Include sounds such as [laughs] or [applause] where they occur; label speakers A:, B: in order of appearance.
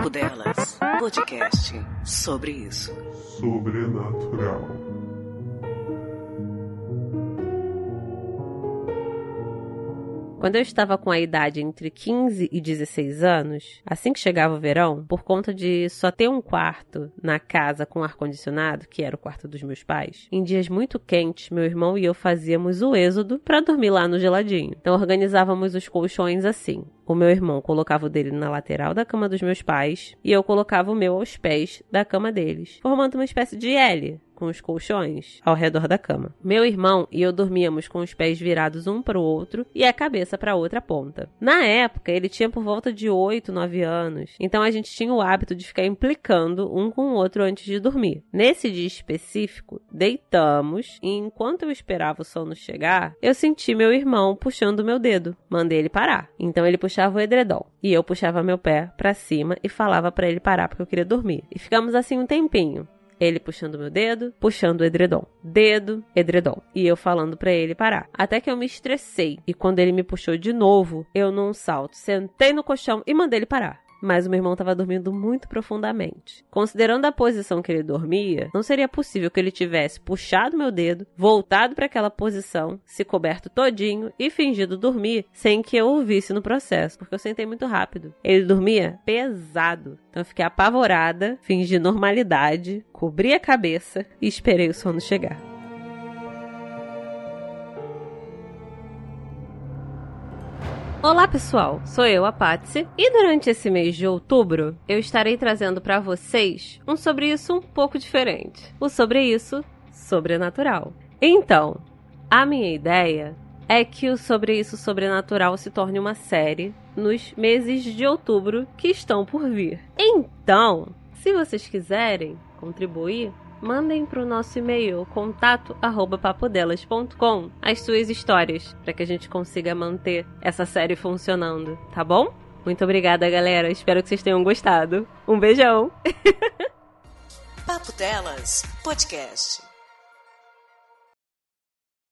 A: Papo Delas, podcast sobre isso.
B: Sobrenatural.
C: Quando eu estava com a idade entre 15 e 16 anos, assim que chegava o verão, por conta de só ter um quarto na casa com ar-condicionado, que era o quarto dos meus pais, em dias muito quentes, meu irmão e eu fazíamos o êxodo para dormir lá no geladinho. Então organizávamos os colchões assim. O meu irmão colocava o dele na lateral da cama dos meus pais e eu colocava o meu aos pés da cama deles, formando uma espécie de L com os colchões ao redor da cama. Meu irmão e eu dormíamos com os pés virados um para o outro e a cabeça para outra ponta. Na época, ele tinha por volta de 8, 9 anos, então a gente tinha o hábito de ficar implicando um com o outro antes de dormir. Nesse dia específico, deitamos e enquanto eu esperava o sono chegar, eu senti meu irmão puxando meu dedo. Mandei ele parar. Então ele puxava o edredom e eu puxava meu pé para cima e falava para ele parar porque eu queria dormir. E ficamos assim um tempinho. Ele puxando meu dedo, puxando o edredom. Dedo, edredom. E eu falando para ele parar. Até que eu me estressei. E quando ele me puxou de novo, eu num salto, sentei no colchão e mandei ele parar mas o meu irmão estava dormindo muito profundamente. Considerando a posição que ele dormia, não seria possível que ele tivesse puxado meu dedo, voltado para aquela posição, se coberto todinho e fingido dormir sem que eu ouvisse no processo, porque eu sentei muito rápido. Ele dormia pesado. Então eu fiquei apavorada, fingi normalidade, cobri a cabeça e esperei o sono chegar. Olá pessoal, sou eu, a Patsy, e durante esse mês de outubro eu estarei trazendo para vocês um sobre isso um pouco diferente. O sobre isso sobrenatural. Então, a minha ideia é que o sobre isso sobrenatural se torne uma série nos meses de outubro que estão por vir. Então, se vocês quiserem contribuir, mandem para o nosso e-mail contato@papodelas.com as suas histórias para que a gente consiga manter essa série funcionando, tá bom? Muito obrigada, galera. Espero que vocês tenham gostado. Um beijão. [laughs]
A: Papo Delas, podcast.